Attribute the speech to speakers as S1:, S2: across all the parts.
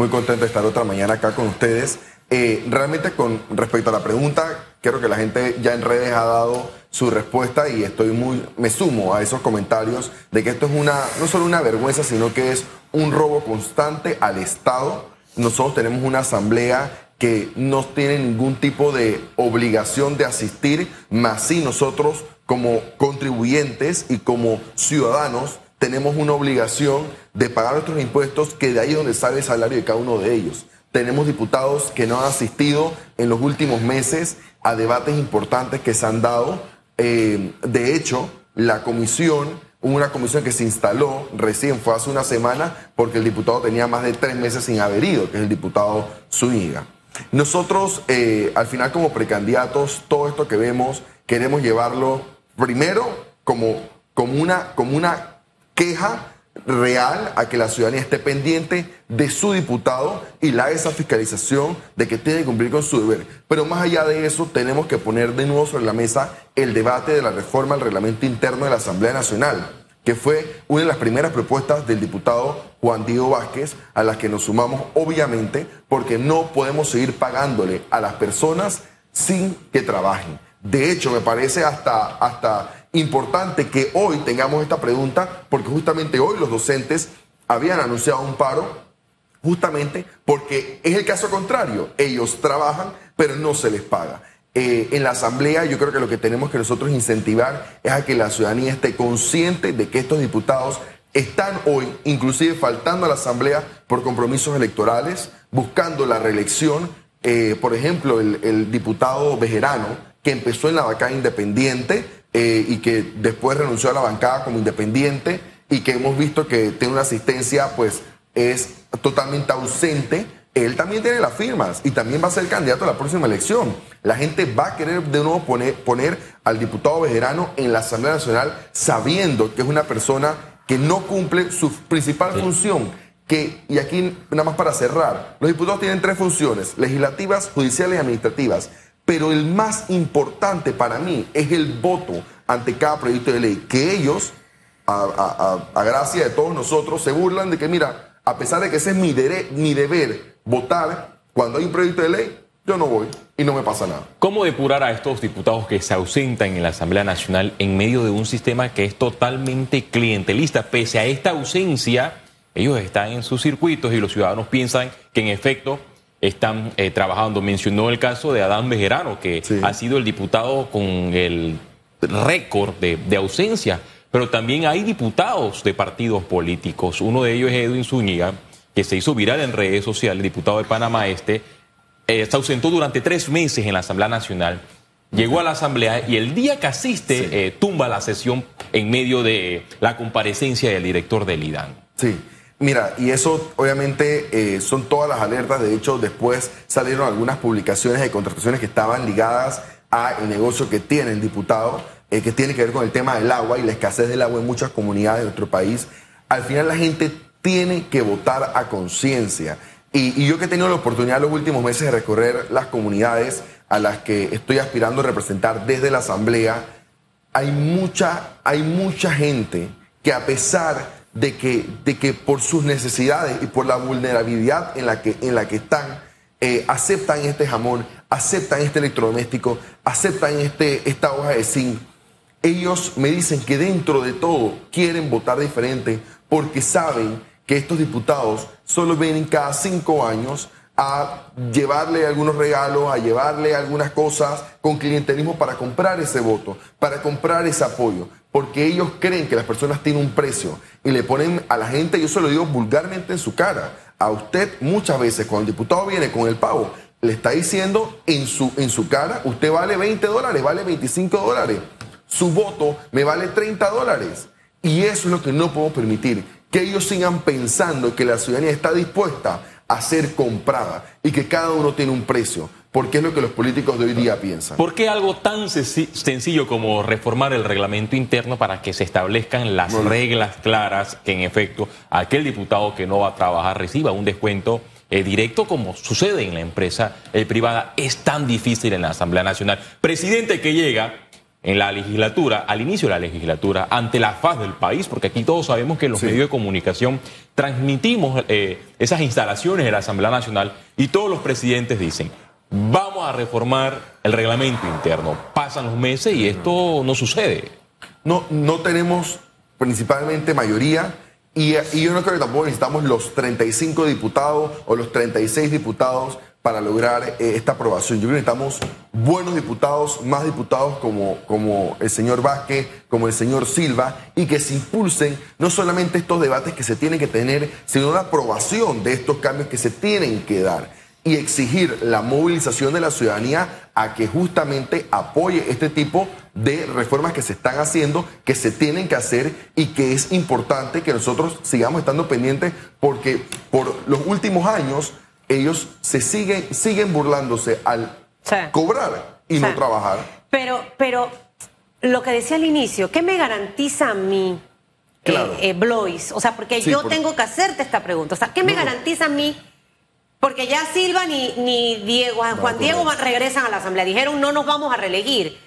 S1: muy contento de estar otra mañana acá con ustedes. Eh, realmente con respecto a la pregunta, creo que la gente ya en redes ha dado su respuesta y estoy muy, me sumo a esos comentarios de que esto es una, no solo una vergüenza, sino que es un robo constante al Estado. Nosotros tenemos una asamblea que no tiene ningún tipo de obligación de asistir, más si nosotros como contribuyentes y como ciudadanos tenemos una obligación de pagar nuestros impuestos, que de ahí es donde sale el salario de cada uno de ellos. Tenemos diputados que no han asistido en los últimos meses a debates importantes que se han dado. Eh, de hecho, la comisión, una comisión que se instaló recién, fue hace una semana, porque el diputado tenía más de tres meses sin haber ido, que es el diputado Zúñiga. Nosotros, eh, al final, como precandidatos, todo esto que vemos, queremos llevarlo primero como, como, una, como una queja real a que la ciudadanía esté pendiente de su diputado y la esa fiscalización de que tiene que cumplir con su deber. Pero más allá de eso, tenemos que poner de nuevo sobre la mesa el debate de la reforma al reglamento interno de la Asamblea Nacional, que fue una de las primeras propuestas del diputado Juan Diego Vázquez, a las que nos sumamos obviamente, porque no podemos seguir pagándole a las personas sin que trabajen. De hecho, me parece hasta, hasta importante que hoy tengamos esta pregunta, porque justamente hoy los docentes habían anunciado un paro, justamente porque es el caso contrario. Ellos trabajan, pero no se les paga. Eh, en la asamblea yo creo que lo que tenemos que nosotros incentivar es a que la ciudadanía esté consciente de que estos diputados están hoy inclusive faltando a la asamblea por compromisos electorales, buscando la reelección. Eh, por ejemplo, el, el diputado Bejerano, que empezó en la bancada independiente, eh, y que después renunció a la bancada como independiente y que hemos visto que tiene una asistencia, pues es totalmente ausente. Él también tiene las firmas y también va a ser candidato a la próxima elección. La gente va a querer de nuevo poner, poner al diputado vejerano en la Asamblea Nacional sabiendo que es una persona que no cumple su principal función. Que, y aquí nada más para cerrar, los diputados tienen tres funciones, legislativas, judiciales y administrativas pero el más importante para mí es el voto ante cada proyecto de ley, que ellos, a, gracia de todos nosotros, se burlan de que, mira, a pesar de que ese es mi, mi deber votar, cuando hay un proyecto de ley, yo no voy y no me pasa nada.
S2: ¿Cómo depurar a estos diputados que se ausentan en la Asamblea Nacional en medio de un sistema que es totalmente clientelista? Pese a esta ausencia, ellos están en sus circuitos y los ciudadanos piensan que en efecto están eh, trabajando. Mencionó el caso de Adán Bejerano, que ha sido el diputado con el récord de, ausencia, pero también hay diputados de partidos políticos. Uno de ellos es Edwin Zúñiga, que se hizo viral en redes sociales, diputado de Panamá Este, eh, se ausentó durante tres meses en la Asamblea Nacional. Llegó a la Asamblea y el día que asiste eh, tumba la sesión en medio de la comparecencia del director del IDAN.
S1: Sí. Mira, y eso obviamente eh, son todas las alertas. De hecho, después salieron algunas publicaciones de contrataciones que estaban ligadas al negocio que tiene el diputado, eh, que tiene que ver con el tema del agua y la escasez del agua en muchas comunidades de nuestro país. Al final la gente tiene que votar a conciencia. Y, y, yo que he tenido la oportunidad en los últimos meses de recorrer las comunidades a las que estoy aspirando a representar desde la Asamblea, hay mucha, hay mucha gente que a pesar de que, de que por sus necesidades y por la vulnerabilidad en la que, en la que están, eh, aceptan este jamón, aceptan este electrodoméstico, aceptan este, esta hoja de zinc. Ellos me dicen que dentro de todo quieren votar diferente porque saben que estos diputados solo vienen cada cinco años a llevarle algunos regalos, a llevarle algunas cosas con clientelismo para comprar ese voto, para comprar ese apoyo porque ellos creen que las personas tienen un precio y le ponen a la gente, yo se lo digo vulgarmente en su cara, a usted muchas veces cuando el diputado viene con el pavo, le está diciendo en su, en su cara, usted vale 20 dólares, vale 25 dólares, su voto me vale 30 dólares. Y eso es lo que no podemos permitir, que ellos sigan pensando que la ciudadanía está dispuesta a ser comprada y que cada uno tiene un precio porque es lo que los políticos de hoy día piensan.
S2: ¿Por qué algo tan sencillo como reformar el reglamento interno para que se establezcan las reglas claras que en efecto aquel diputado que no va a trabajar reciba un descuento eh, directo como sucede en la empresa eh, privada es tan difícil en la Asamblea Nacional? Presidente que llega en la legislatura, al inicio de la legislatura, ante la faz del país, porque aquí todos sabemos que los
S1: Sí.
S2: medios de comunicación transmitimos eh, esas instalaciones de la Asamblea Nacional y todos los presidentes dicen, vamos a reformar el reglamento interno. Pasan los meses y esto no sucede.
S1: No, no tenemos principalmente mayoría y, y yo no creo que tampoco necesitamos los 35 diputados o los 36 diputados para lograr eh, esta aprobación. Yo creo que necesitamos buenos diputados, más diputados como, como el señor Vázquez, como el señor Silva, y que se impulsen no solamente estos debates que se tienen que tener, sino la aprobación de estos cambios que se tienen que dar y exigir la movilización de la ciudadanía a que justamente apoye este tipo de reformas que se están haciendo, que se tienen que hacer y que es importante que nosotros sigamos estando pendientes porque por los últimos años ellos se siguen, siguen burlándose al
S3: Sí.
S1: cobrar y no trabajar.
S3: Pero, pero lo que decía al inicio, ¿qué me garantiza a mí,
S1: Claro.
S3: eh, eh, Blois? O sea, porque
S1: Sí,
S3: yo
S1: por-
S3: tengo que hacerte esta pregunta. O sea, ¿qué me
S1: No,
S3: garantiza a mí? Porque ya Silva ni, ni Diego, Juan. Diego van- regresan a la Asamblea. Dijeron, no nos vamos a reelegir.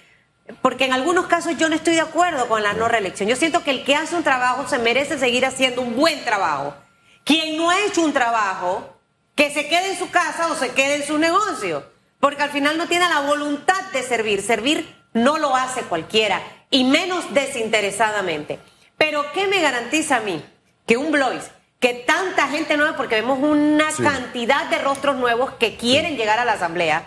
S3: Porque en algunos casos yo no estoy de acuerdo con la no reelección. Yo siento que el que hace un trabajo se merece seguir haciendo un buen trabajo. Quien no ha hecho un trabajo, que se quede en su casa o se quede en su negocio. Porque al final no tiene la voluntad de servir. Servir no lo hace cualquiera, y menos desinteresadamente. Pero ¿qué me garantiza a mí? Que un Blois, que tanta gente nueva, porque vemos una
S1: Sí.
S3: cantidad de rostros nuevos que quieren llegar a la Asamblea,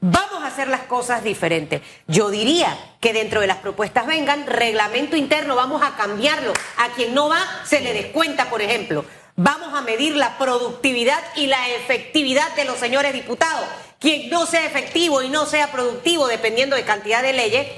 S3: vamos a hacer las cosas diferentes. Yo diría que dentro de las propuestas vengan reglamento interno, vamos a cambiarlo. A quien no va, se le descuenta, por ejemplo. Vamos a medir la productividad y la efectividad de los señores diputados. Quien no sea efectivo y no sea productivo, dependiendo de cantidad de leyes.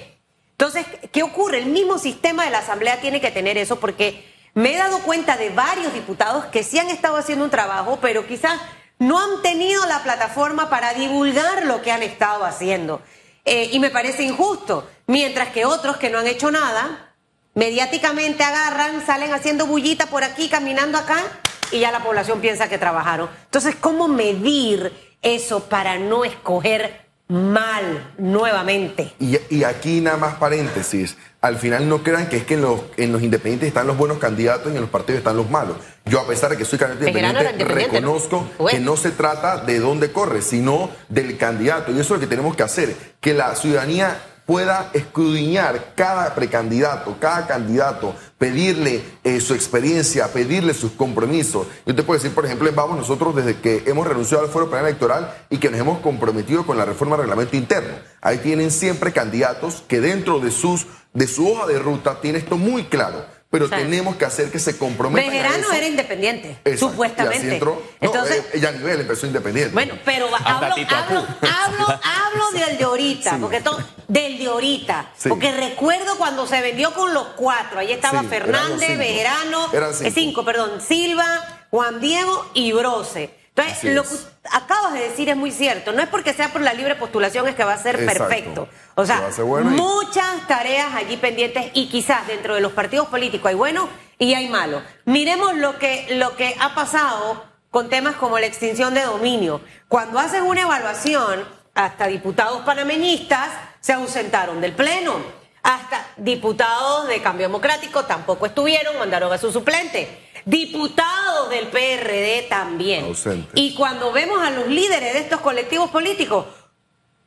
S3: Entonces, ¿qué ocurre? El mismo sistema de la Asamblea tiene que tener eso porque me he dado cuenta de varios diputados que sí han estado haciendo un trabajo, pero quizás no han tenido la plataforma para divulgar lo que han estado haciendo. Eh, y me parece injusto. Mientras que otros que no han hecho nada, mediáticamente agarran, salen haciendo bullita por aquí, caminando acá, y ya la población piensa que trabajaron. Entonces, ¿cómo medir eso para no escoger mal nuevamente?
S1: Y, y aquí nada más paréntesis, al final no crean que es que en los, en los independientes están los buenos candidatos y en los partidos están los malos. Yo a pesar de que soy candidato
S3: era
S1: independiente,
S3: independiente, ¿no?
S1: reconozco
S3: Bueno.
S1: que no se trata de dónde corre, sino del candidato. Y eso es lo que tenemos que hacer, que la ciudadanía pueda escudriñar cada precandidato, cada candidato, pedirle eh, su experiencia, pedirle sus compromisos. Yo te puedo decir, por ejemplo, Vamos, nosotros desde que hemos renunciado al Foro Penal Electoral y que nos hemos comprometido con la reforma del reglamento interno, ahí tienen siempre candidatos que dentro de, sus, de su hoja de ruta tiene esto muy claro, pero tenemos que hacer que se comprometan
S3: Bejerano era independiente,
S1: Exacto. Y
S3: supuestamente.
S1: así entró. No,
S3: Entonces,
S1: eh, ella a nivel empezó independiente.
S3: bueno, pero hablo, hablo, hablo, hablo del de ahorita,
S1: Sí.
S3: porque to- del de ahorita,
S1: Sí.
S3: porque recuerdo cuando se vendió con los cuatro, ahí estaba
S1: Sí,
S3: Fernández,
S1: cinco.
S3: Bejerano,
S1: Eran
S3: eh,
S1: cinco.
S3: cinco, perdón, Silva, Juan Diego y Brose. Entonces, lo que acabas de decir es muy cierto. No es porque sea por la libre postulación es que va a ser
S1: Exacto.
S3: perfecto. O sea,
S1: bueno y-
S3: muchas tareas allí pendientes y quizás dentro de los partidos políticos hay buenos y hay malos. Miremos lo que, lo que ha pasado con temas como la extinción de dominio. Cuando hacen una evaluación, hasta diputados panameñistas se ausentaron del Pleno. Hasta diputados de Cambio Democrático tampoco estuvieron, mandaron a su suplente. Diputados del PRD también.
S1: Ausentes.
S3: Y cuando vemos a los líderes de estos colectivos políticos,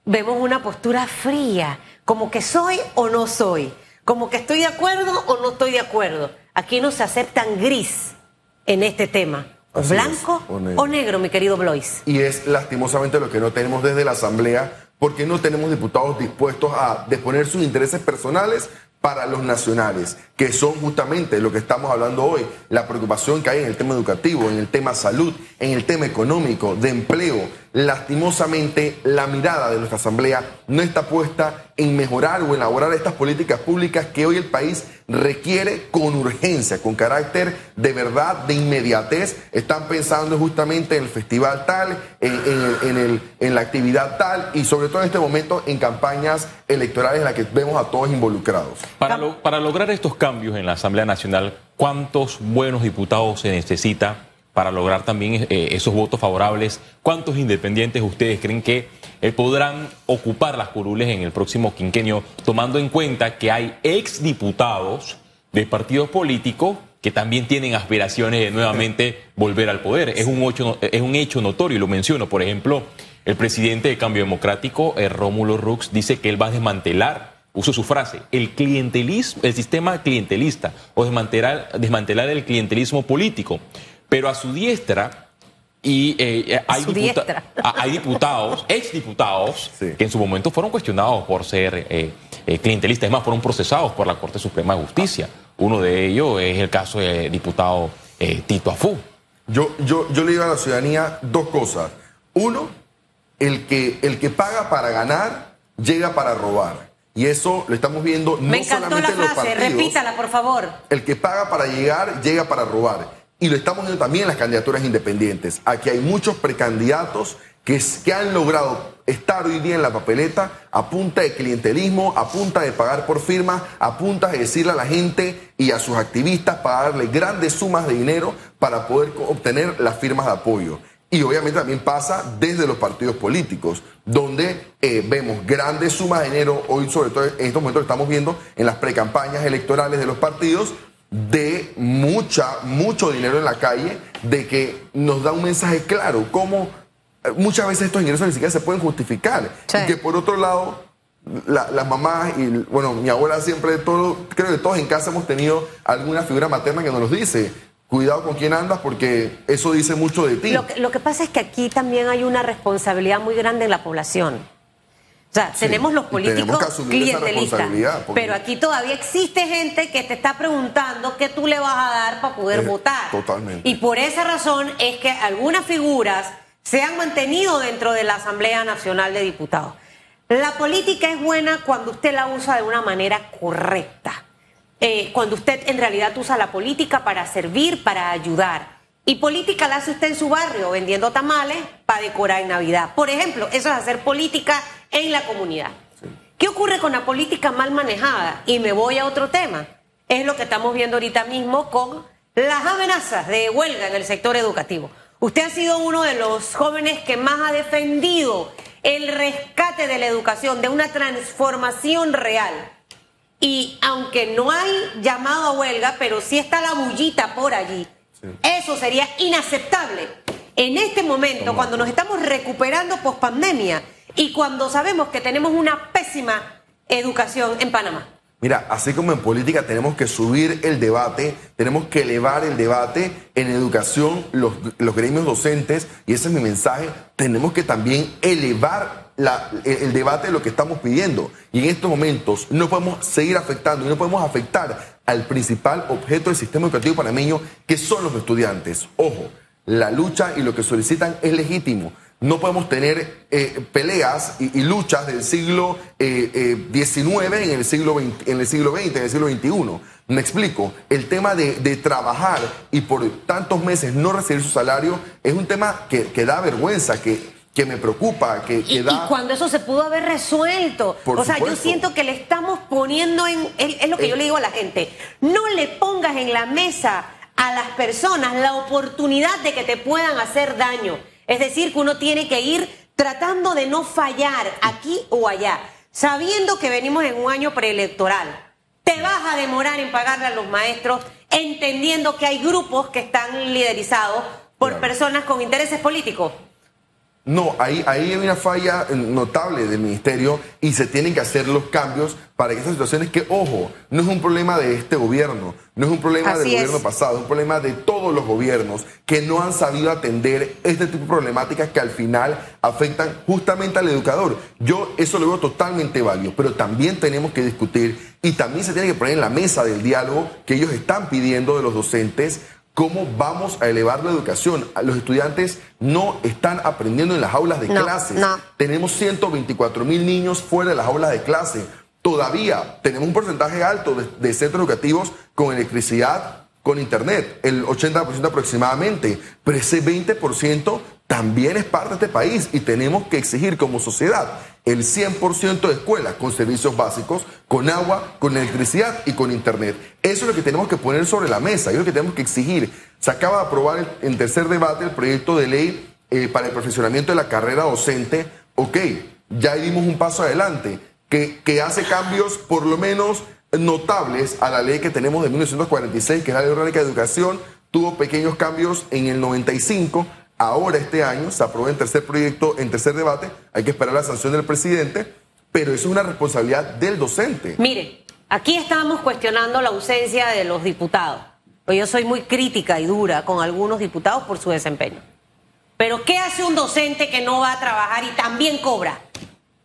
S3: vemos una postura fría, como que soy o no soy, como que estoy de acuerdo o no estoy de acuerdo. Aquí no se aceptan gris en este tema. O
S1: Así
S3: blanco
S1: es, o negro.
S3: o negro, mi querido Blois.
S1: Y es lastimosamente lo que no tenemos desde la Asamblea, porque no tenemos diputados dispuestos a deponer sus intereses personales para los nacionales, que son justamente lo que estamos hablando hoy, la preocupación que hay en el tema educativo, en el tema salud, en el tema económico, de empleo. Lastimosamente, la mirada de nuestra Asamblea no está puesta en mejorar o elaborar estas políticas públicas que hoy el país requiere con urgencia, con carácter de verdad, de inmediatez. Están pensando justamente en el festival tal, en, la actividad tal y sobre todo en este momento en campañas electorales en las que vemos a todos involucrados.
S2: Para, para lograr estos cambios en la Asamblea Nacional, ¿cuántos buenos diputados se necesita para lograr también eh, esos votos favorables? ¿Cuántos independientes ustedes creen que eh, podrán ocupar las curules en el próximo quinquenio, tomando en cuenta que hay exdiputados de partidos políticos que también tienen aspiraciones de nuevamente volver al poder. Es un, hecho, es un hecho notorio, y lo menciono. Por ejemplo, el presidente de Cambio Democrático, eh, Rómulo Rux, dice que él va a desmantelar, uso su frase, el clientelismo, el sistema clientelista, o desmantelar, desmantelar el clientelismo político. Pero a su diestra, y eh, hay, hay, diputados, exdiputados, que en su momento fueron cuestionados por ser eh, clientelistas, es más, fueron procesados por la Corte Suprema de Justicia. Uno de ellos es el caso del diputado eh, Tito Afú.
S1: Yo, yo, yo le digo a la ciudadanía dos cosas. Uno, el que, el que paga para ganar llega para robar. Y eso lo estamos viendo no
S3: Me
S1: solamente
S3: la frase,
S1: en los
S3: repítala, por favor.
S1: El que paga para llegar, llega para robar. Y lo estamos viendo también en las candidaturas independientes. Aquí hay muchos precandidatos que, que han logrado estar hoy día en la papeleta a punta de clientelismo, a punta de pagar por firma, a punta de decirle a la gente y a sus activistas pagarle grandes sumas de dinero para poder obtener las firmas de apoyo. Y obviamente también pasa desde los partidos políticos, donde eh, vemos grandes sumas de dinero, hoy sobre todo en estos momentos estamos viendo en las precampañas electorales de los partidos, de mucha, mucho dinero en la calle, de que nos da un mensaje claro, cómo muchas veces estos ingresos ni siquiera se pueden justificar. Y que por otro lado, las mamás y, bueno, mi abuela siempre, todo, creo que todos en casa hemos tenido alguna figura materna que nos dice, cuidado con quién andas porque eso dice mucho de ti.
S3: Lo que, lo que pasa es que aquí también hay una responsabilidad muy grande en la población. O sea, tenemos los políticos clientelistas, pero aquí todavía existe gente que te está preguntando qué tú le vas a dar para poder votar.
S1: Totalmente.
S3: Y por esa razón es que algunas figuras se han mantenido dentro de la Asamblea Nacional de Diputados. La política es buena cuando usted la usa de una manera correcta, eh, cuando usted en realidad usa la política para servir, para ayudar. Y política la hace usted en su barrio, vendiendo tamales para decorar en Navidad. Por ejemplo, eso es hacer política en la comunidad. ¿Qué ocurre con la política mal manejada? Y me voy a otro tema. Es lo que estamos viendo ahorita mismo con las amenazas de huelga en el sector educativo. Usted ha sido uno de los jóvenes que más ha defendido el rescate de la educación, de una transformación real. Y aunque no hay llamado a huelga, pero sí está la bullita por allí, eso sería inaceptable en este momento, cuando nos estamos recuperando post pandemia y cuando sabemos que tenemos una pésima educación en Panamá.
S1: Mira, así como en política tenemos que subir el debate, tenemos que elevar el debate en educación, los, gremios docentes, y ese es mi mensaje, tenemos que también elevar el, debate de lo que estamos pidiendo. Y en estos momentos no podemos seguir afectando y no podemos afectar al principal objeto del sistema educativo panameño, que son los estudiantes. Ojo, la lucha y lo que solicitan es legítimo no podemos tener eh, peleas y, luchas del siglo XIX eh, eh, en el siglo, XX, en el siglo XX, en el siglo XXI. Me explico, el tema de, trabajar y por tantos meses no recibir su salario es un tema que, da vergüenza, que, que me preocupa, que,
S3: y,
S1: da...
S3: Y cuando eso se pudo haber resuelto. o sea, yo siento que le estamos poniendo en... Es, lo que yo le digo a la gente. No le pongas en la mesa a las personas la oportunidad de que te puedan hacer daño. Es decir, que uno tiene que ir tratando de no fallar aquí o allá, sabiendo que venimos en un año preelectoral. Te vas a demorar en pagarle a los maestros, entendiendo que hay grupos que están liderizados por personas con intereses políticos.
S1: No, ahí, ahí hay una falla notable del ministerio y se tienen que hacer los cambios para que estas situaciones que, ojo, no es un problema de este gobierno, no es un problema del gobierno pasado, es un problema de todos los gobiernos que no han sabido atender este tipo de problemáticas que al final afectan justamente al educador. Yo eso lo veo totalmente válido, pero también tenemos que discutir y también se tiene que poner en la mesa del diálogo que ellos están pidiendo de los docentes ¿Cómo vamos a elevar la educación? Los estudiantes no están aprendiendo en las aulas de clases. Tenemos 124 mil niños fuera de las aulas de clase. Todavía tenemos un porcentaje alto de, centros educativos con electricidad, con internet, el 80% aproximadamente. Pero ese 20% también es parte de este país y tenemos que exigir como sociedad el 100% de escuelas con servicios básicos, con agua, con electricidad y con internet. Eso es lo que tenemos que poner sobre la mesa, es lo que tenemos que exigir. Se acaba de aprobar en tercer debate el proyecto de ley eh, para el perfeccionamiento de la carrera docente. Ok, ya dimos un paso adelante, que, que hace cambios por lo menos notables a la ley que tenemos de 1946, que es la Ley Orgánica de Educación, tuvo pequeños cambios en el 95, ahora este año se aprobó en tercer proyecto, en tercer debate, hay que esperar la sanción del presidente, pero eso es una responsabilidad del docente.
S3: Mire, aquí estamos cuestionando la ausencia de los diputados. Pues yo soy muy crítica y dura con algunos diputados por su desempeño. Pero ¿qué hace un docente que no va a trabajar y también cobra?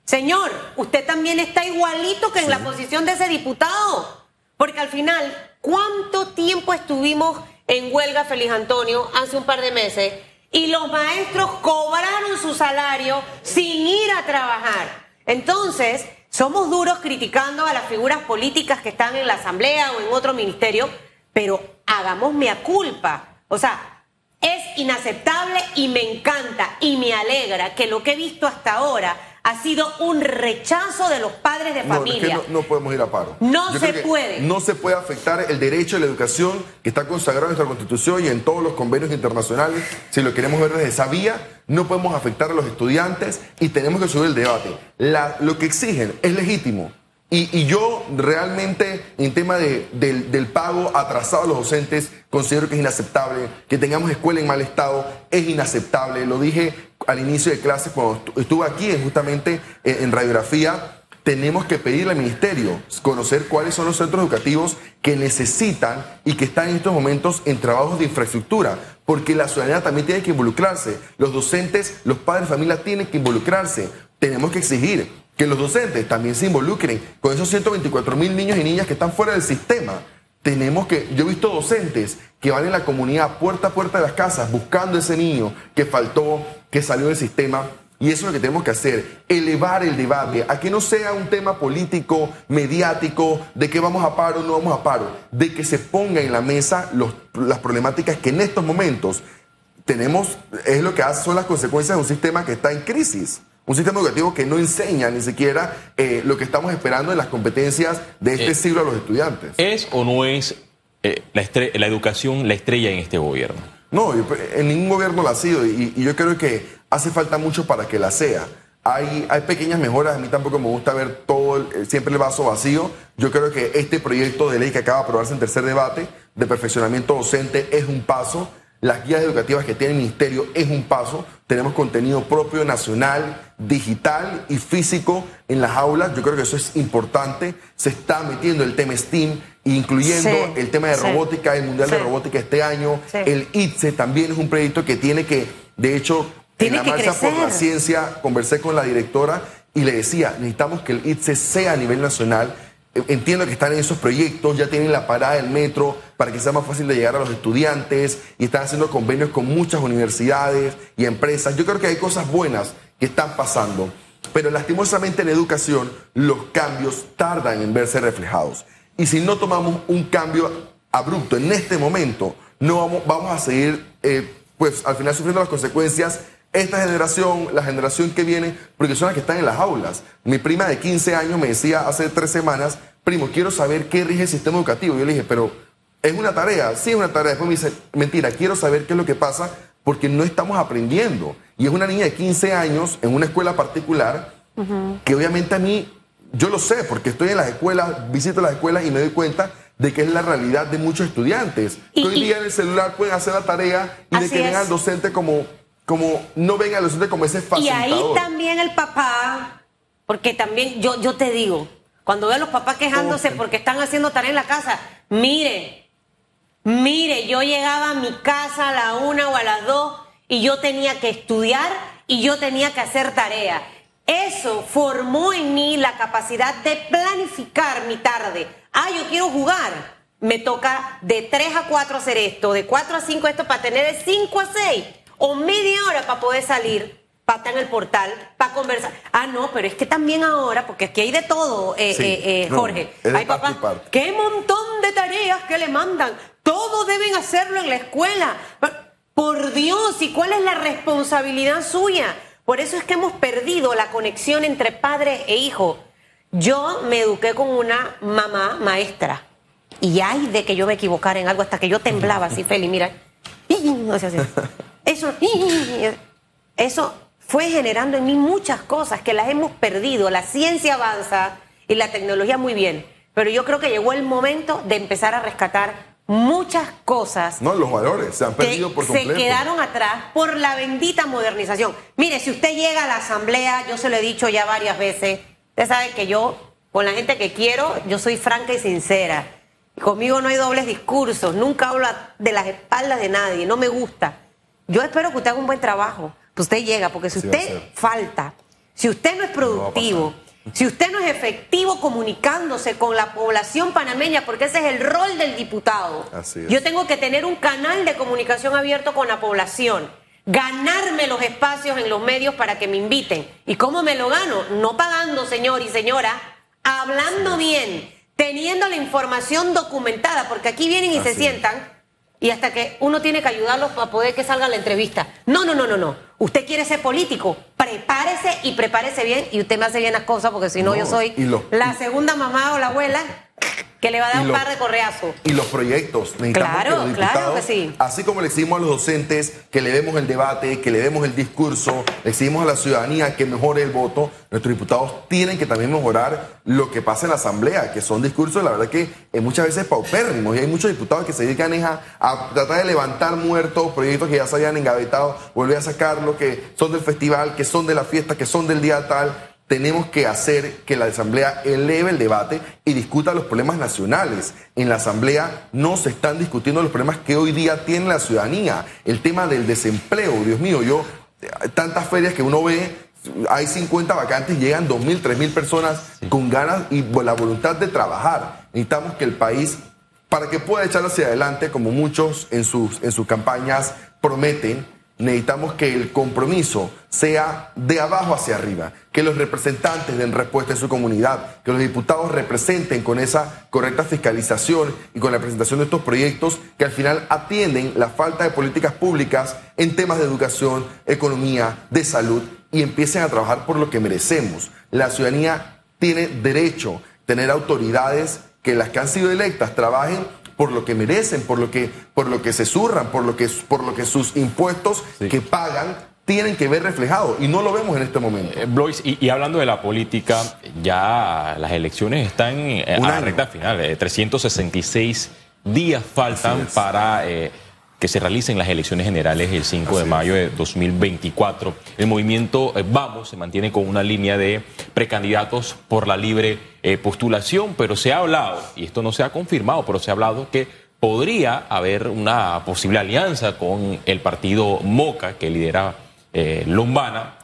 S3: Señor, usted también está igualito que en la posición de ese diputado. Porque al final, ¿cuánto tiempo estuvimos en huelga, Feliz Antonio, hace un par de meses? Y los maestros cobraron su salario sin ir a trabajar. Entonces, somos duros criticando a las figuras políticas que están en la Asamblea o en otro ministerio, pero hagamos mea culpa. O sea, es inaceptable y me encanta y me alegra que lo que he visto hasta ahora ha sido un rechazo de los padres de familia.
S1: No, no, podemos ir a paro.
S3: No se puede.
S1: No se puede afectar el derecho a la educación que está consagrado en nuestra Constitución y en todos los convenios internacionales. Si lo queremos ver desde esa vía, no podemos afectar a los estudiantes y tenemos que subir el debate. lo que exigen es legítimo. Y, yo realmente, en tema de, del, del, pago atrasado a los docentes, considero que es inaceptable. Que tengamos escuela en mal estado es inaceptable. Lo dije al inicio de clases cuando estuve aquí, justamente en radiografía. Tenemos que pedirle al ministerio conocer cuáles son los centros educativos que necesitan y que están en estos momentos en trabajos de infraestructura, porque la ciudadanía también tiene que involucrarse. Los docentes, los padres de familia tienen que involucrarse. Tenemos que exigir que los docentes también se involucren con esos 124 mil niños y niñas que están fuera del sistema. Tenemos que, yo he visto docentes que van en la comunidad puerta a puerta de las casas buscando ese niño que faltó, que salió del sistema. Y eso es lo que tenemos que hacer, elevar el debate a que no sea un tema político, mediático, de que vamos a paro o no vamos a paro, de que se ponga en la mesa las problemáticas que en estos momentos tenemos, es lo que son las consecuencias de un sistema que está en crisis. Un sistema educativo que no enseña ni siquiera eh, lo que estamos esperando en las competencias de este eh, siglo a los estudiantes.
S2: ¿Es o no es eh, la, la, educación la estrella en este gobierno?
S1: No, en ningún gobierno la ha sido y, yo creo que hace falta mucho para que la sea. Hay, hay, pequeñas mejoras, a mí tampoco me gusta ver todo siempre el vaso vacío. Yo creo que este proyecto de ley que acaba de aprobarse en tercer debate de perfeccionamiento docente es un paso. Las guías educativas que tiene el ministerio es un paso. Tenemos contenido propio, nacional, digital y físico en las aulas. Yo creo que eso es importante. Se está metiendo el tema STEAM, incluyendo el tema de robótica, el Mundial de Robótica este año. El ITSE también es un proyecto que tiene que, de hecho, en la marcha por la ciencia, conversé con la directora y le decía, necesitamos que el ITSE sea a nivel nacional Entiendo que están en esos proyectos, ya tienen la parada del metro para que sea más fácil de llegar a los estudiantes y están haciendo convenios con muchas universidades y empresas. Yo creo que hay cosas buenas que están pasando, pero lastimosamente en educación los cambios tardan en verse reflejados. Y si no tomamos un cambio abrupto en este momento, no vamos, vamos a seguir, eh, pues al final sufriendo las consecuencias esta generación, la generación que viene, porque son las que están en las aulas. Mi prima de 15 años me decía hace tres semanas, primo, quiero saber qué rige el sistema educativo. Yo le dije, pero es una tarea, sí es una tarea. Después me dice, mentira, quiero saber qué es lo que pasa porque no estamos aprendiendo. Y es una niña de 15 años en una escuela particular que obviamente a mí, yo lo sé, porque estoy en las escuelas, visito las escuelas y me doy cuenta de que es la realidad de muchos estudiantes. que hoy día en el celular pueden hacer la tarea y de que al docente como como no ven a los como ese facilitador.
S3: Y ahí también el papá, porque también yo, yo te digo, cuando veo a los papás quejándose porque están haciendo tarea en la casa, mire, mire, yo llegaba a mi casa a la una o a las dos y yo tenía que estudiar y yo tenía que hacer tarea. Eso formó en mí la capacidad de planificar mi tarde. Ah, yo quiero jugar. Me toca de 3 a 4 hacer esto, de 4 a 5 esto para tener de 5 a 6 o media hora para poder salir, para estar en el portal, para conversar. Ah, no, pero es que también ahora, porque aquí hay de todo, eh, eh, eh Jorge. hay papás, qué montón de tareas que le mandan. Todos deben hacerlo en la escuela. Por Dios, ¿y cuál es la responsabilidad suya? Por eso es que hemos perdido la conexión entre padre e hijo. Yo me eduqué con una mamá maestra. Y hay de que yo me equivocara en algo hasta que yo temblaba así, Feli, mira. Eso, eso fue generando en mí muchas cosas que las hemos perdido. La ciencia avanza y la tecnología muy bien, pero yo creo que llegó el momento de empezar a rescatar muchas cosas.
S1: No, los valores se han perdido por completo.
S3: Se quedaron atrás por la bendita modernización. Mire, si usted llega a la asamblea, yo se lo he dicho ya varias veces, usted sabe que yo, con la gente que quiero, yo soy franca y sincera. Conmigo no hay dobles discursos, nunca hablo de las espaldas de nadie, no me gusta. Yo espero que usted haga un buen trabajo, que usted llega, porque si usted falta, si usted no es productivo, si usted no es efectivo comunicándose con la población panameña, porque ese es el rol del diputado, yo tengo que tener un canal de comunicación abierto con la población, ganarme los espacios en los medios para que me inviten. ¿Y cómo me lo gano? No pagando, señor y señora, hablando bien, teniendo la información documentada, porque aquí vienen y se sientan y hasta que uno tiene que ayudarlos para poder que salga la entrevista. No, no, no, no, no. Usted quiere ser político, prepárese y prepárese bien y usted me hace bien las cosas porque si no, yo soy la segunda mamá o la abuela que le va a dar un par de correazos.
S1: Y los proyectos. Necesitamos
S3: claro,
S1: que los
S3: claro que sí.
S1: Así como le exigimos a los docentes que le demos el debate, que le demos el discurso, le exigimos a la ciudadanía que mejore el voto, nuestros diputados tienen que también mejorar lo que pasa en la Asamblea, que son discursos, la verdad que eh, muchas veces paupérrimos. Y hay muchos diputados que se dedican a, a, tratar de levantar muertos, proyectos que ya se habían engavetado, volver a sacarlo, que son del festival, que son de la fiesta, que son del día tal tenemos que hacer que la Asamblea eleve el debate y discuta los problemas nacionales. En la Asamblea no se están discutiendo los problemas que hoy día tiene la ciudadanía. El tema del desempleo, Dios mío, yo, tantas ferias que uno ve, hay 50 vacantes, llegan 2.000, 3.000 personas con ganas y la voluntad de trabajar. Necesitamos que el país, para que pueda echar hacia adelante, como muchos en sus, en sus campañas prometen, necesitamos que el compromiso sea de abajo hacia arriba, que los representantes den respuesta en su comunidad, que los diputados representen con esa correcta fiscalización y con la presentación de estos proyectos que al final atienden la falta de políticas públicas en temas de educación, economía, de salud y empiecen a trabajar por lo que merecemos. La ciudadanía tiene derecho a tener autoridades que las que han sido electas trabajen por lo que merecen, por lo que, por lo que se surran, por lo que, por lo que sus impuestos que pagan tienen que ver reflejado y no lo vemos en este momento.
S2: Eh, Blois, y, hablando de la política, ya las elecciones están eh, a la recta final, 366 eh, días faltan para que se realicen las elecciones generales el 5 de mayo de 2024. El movimiento eh, Vamos se mantiene con una línea de precandidatos por la libre eh, postulación, pero se ha hablado, y esto no se ha confirmado, pero se ha hablado que podría haber una posible alianza con el partido Moca que lidera eh, Lombana.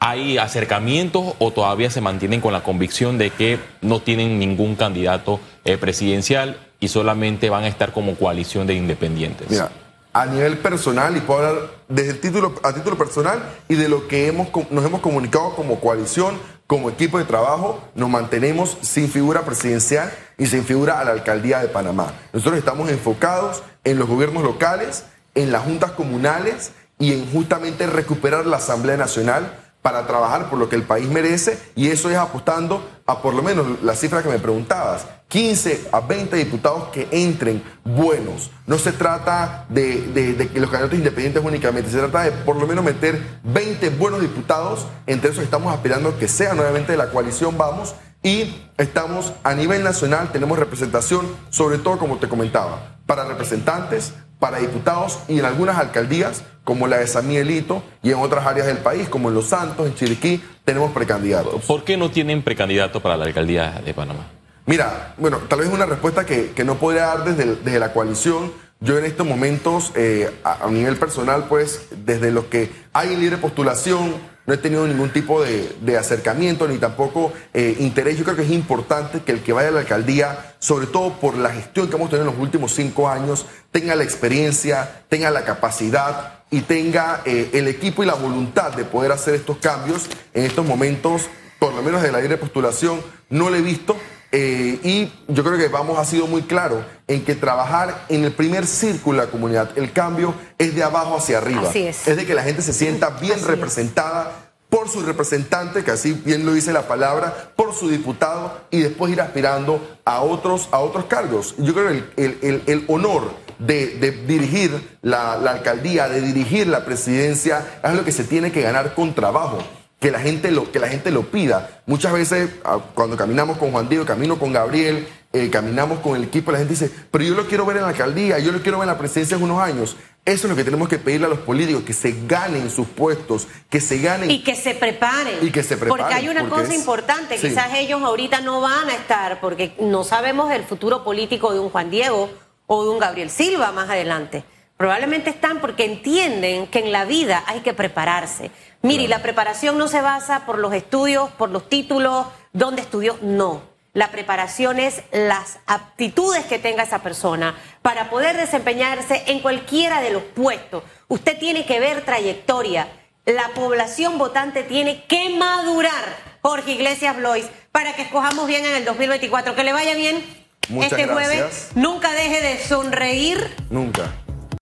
S2: ¿Hay acercamientos o todavía se mantienen con la convicción de que no tienen ningún candidato presidencial? Y solamente van a estar como coalición de independientes?
S1: Mira, a nivel personal, y puedo hablar desde el título, a título personal y de lo que hemos, nos hemos comunicado como coalición, como equipo de trabajo, nos mantenemos sin figura presidencial y sin figura a la alcaldía de Panamá. Nosotros estamos enfocados en los gobiernos locales, en las juntas comunales y en justamente recuperar la Asamblea Nacional para trabajar por lo que el país merece y eso es apostando a por lo menos la cifra que me preguntabas, 15 a 20 diputados que entren buenos. No se trata de, que los candidatos independientes únicamente, se trata de por lo menos meter 20 buenos diputados, entre esos estamos aspirando que sea nuevamente de la coalición Vamos y estamos a nivel nacional, tenemos representación, sobre todo como te comentaba, para representantes, para diputados y en algunas alcaldías, como la de San Miguelito, y en otras áreas del país, como en Los Santos, en Chiriquí, tenemos precandidatos.
S2: ¿Por qué no tienen precandidato para la alcaldía de Panamá?
S1: Mira, bueno, tal vez una respuesta que, no podría dar desde, desde, la coalición. Yo en estos momentos, eh, a, a, nivel personal, pues, desde lo que hay libre postulación, no he tenido ningún tipo de, acercamiento ni tampoco eh, interés. Yo creo que es importante que el que vaya a la alcaldía, sobre todo por la gestión que hemos tenido en los últimos cinco años, tenga la experiencia, tenga la capacidad y tenga eh, el equipo y la voluntad de poder hacer estos cambios en estos momentos, por lo menos de la ley de postulación, no lo he visto. Eh, y yo creo que vamos ha sido muy claro en que trabajar en el primer círculo de la comunidad, el cambio es de abajo hacia arriba.
S3: es.
S1: de que la gente se sienta bien representada por su representante, que así bien lo dice la palabra, por su diputado y después ir aspirando a otros, a otros cargos. Yo creo que el, el honor de, de dirigir la, la alcaldía, de dirigir la presidencia, es lo que se tiene que ganar con trabajo que la gente lo, que la gente lo pida. Muchas veces, ah, cuando caminamos con Juan Diego, camino con Gabriel, eh, caminamos con el equipo, la gente dice, pero yo lo quiero ver en la alcaldía, yo lo quiero ver en la presidencia en unos años. Eso es lo que tenemos que pedirle a los políticos, que se ganen sus puestos, que se ganen.
S3: Y que se preparen.
S1: Y que se preparen,
S3: Porque hay una
S1: porque
S3: cosa
S1: es-
S3: importante,
S1: sí.
S3: quizás ellos ahorita no van a estar, porque no sabemos el futuro político de un Juan Diego o de un Gabriel Silva más adelante. Probablemente están porque entienden que en la vida hay que prepararse. Mire, y la preparación no se basa por los estudios, por los títulos, dónde estudió, no. La preparación es las aptitudes que tenga esa persona para poder desempeñarse en cualquiera de los puestos. Usted tiene que ver trayectoria. La población votante tiene que madurar, Jorge Iglesias Blois, para que escojamos bien en el 2024. Que le vaya bien
S1: Muchas
S3: este jueves. Nunca deje de sonreír
S1: Nunca.